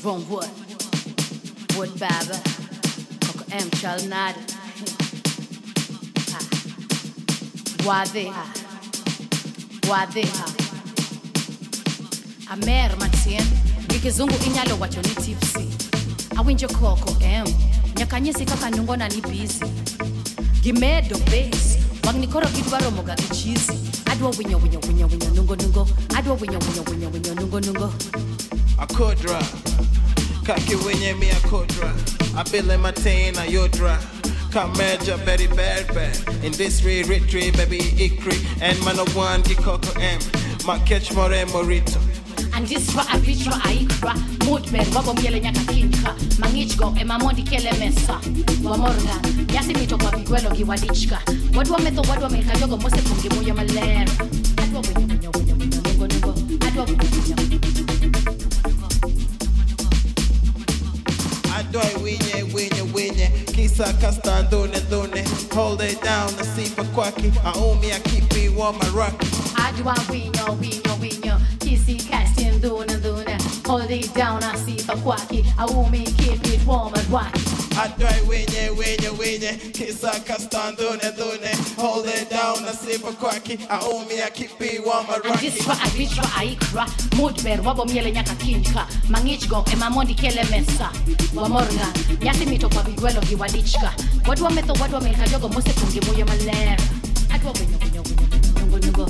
From Wood, Wood Baba, Coco M. Chalnad, Wade, Wade, Amer Matien, ngikizungu inyalo wacho ni tipsy, awinjo Coco M, nyakanyisi kaka nungona ni busy, gimedo base, wang' ni koro gidwaro moga gi chizi, adwa winyo winyo winyo winyo nungo nungo, adwa winyo winyo winyo winyo nungo nungo. Akodra, kaki wenye mi akodra, abile matena yodra. Kameja very bad bad In this re retry baby ikri. And man of one coco M Ma catch more morito andisra avitra aikra mudber wabo miele nyaka kinka mangichgo emamondi kele mesa wamorga nyasi mito kwa vigwelo giwadichka wadwa metho wadwa meka jogo mose pungi muyo maler adwa nungo adwa Adoi winye winye winye Kisa kasta ndone ndone Hold it down na sifa kwaki Aumi akipi wa maraki adwa winyo winyo winyo kisi casting duna duna. Hold it down asifa kwaki aumi keep it warm and wacky Adoi winye winye winye Kisa kasta ndone ndone Hold it down na sifa kwaki Aumi akipi wa maraki andisra avitra aikra mudber wabo miele nyaka kinka mangichgo emamondi kele mesa wamorga nyasi mito kwa vigwelo giwadichka wadwa metho wadwa meka jogo mose pungi muyo maler adwa winyo winyo winyo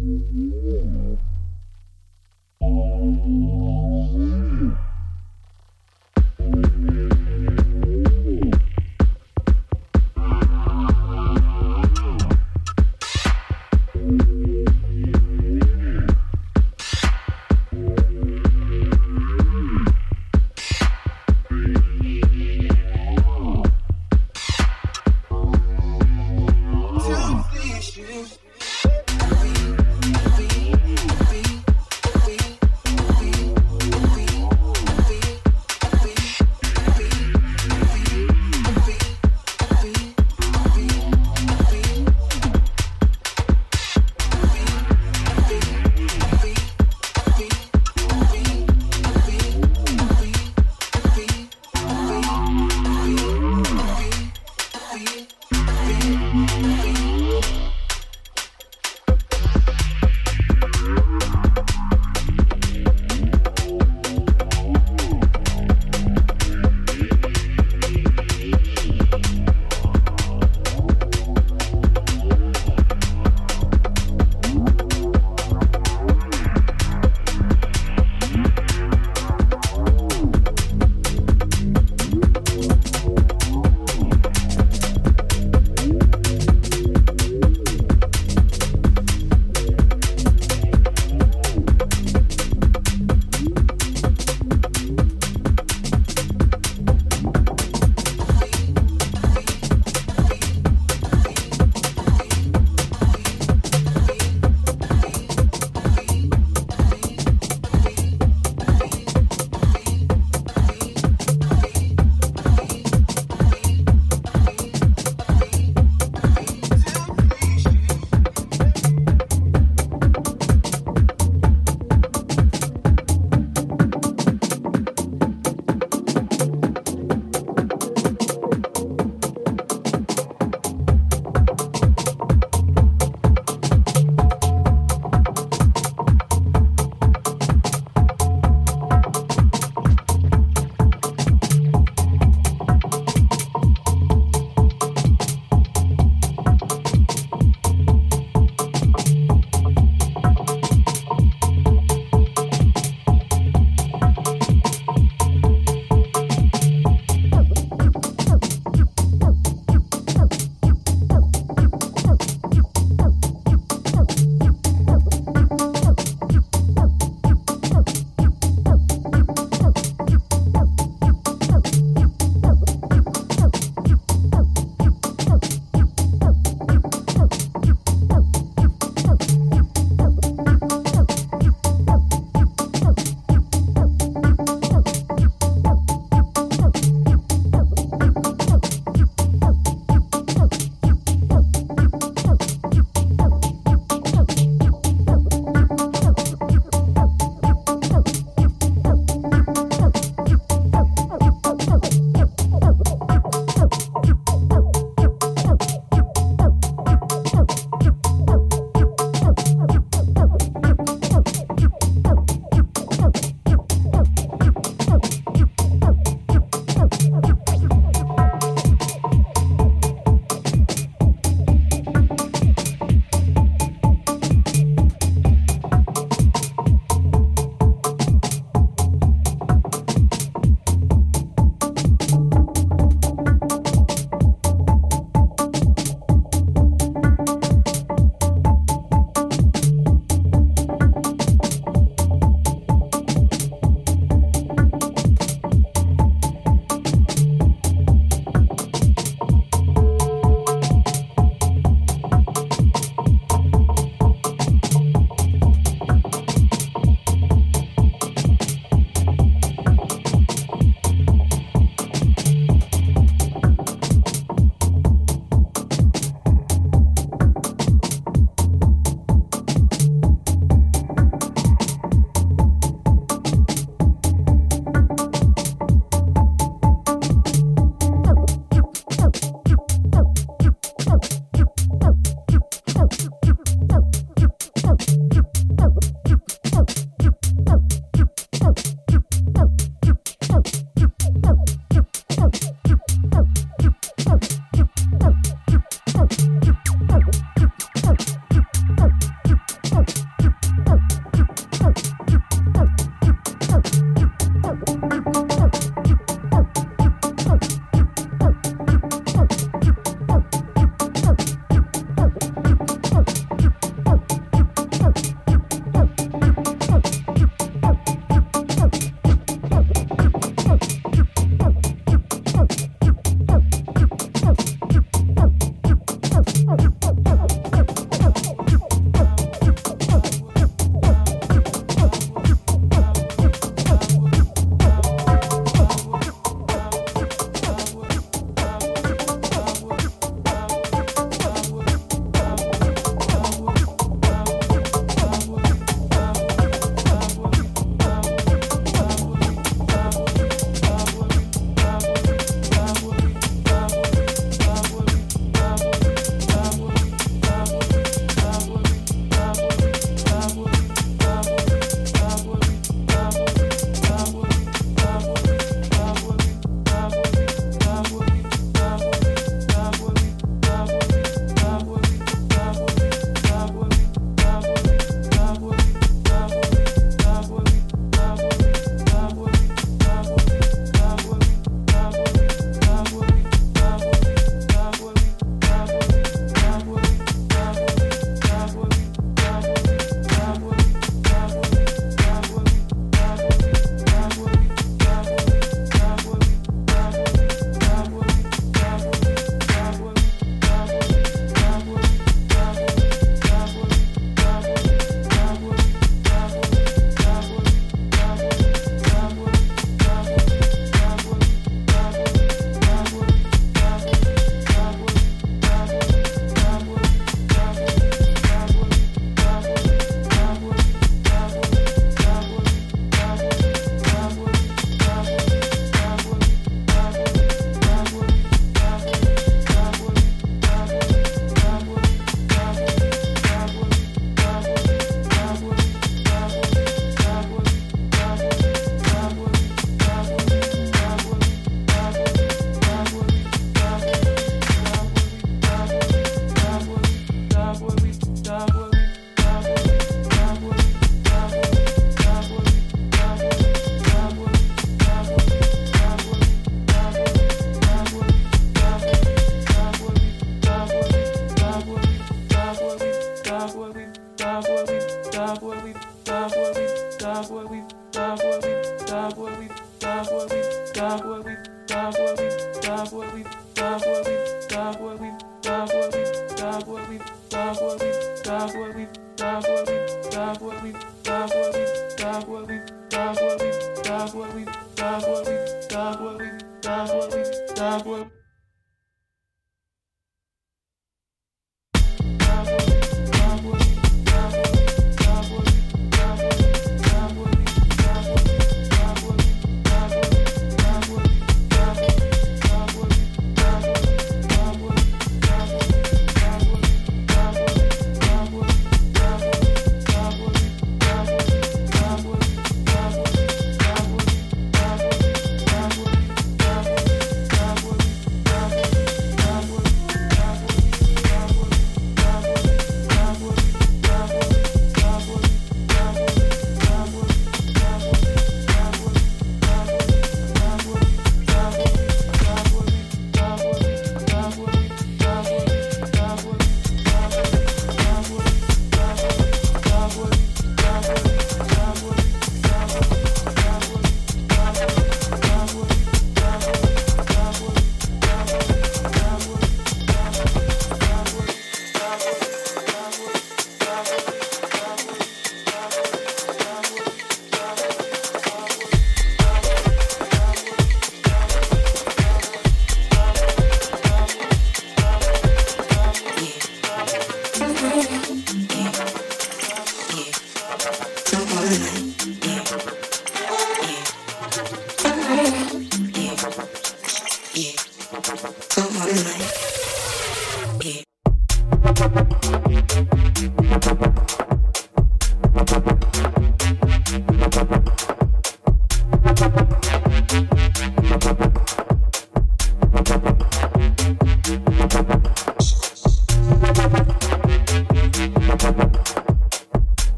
Mm-hmm.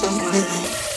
Yeah.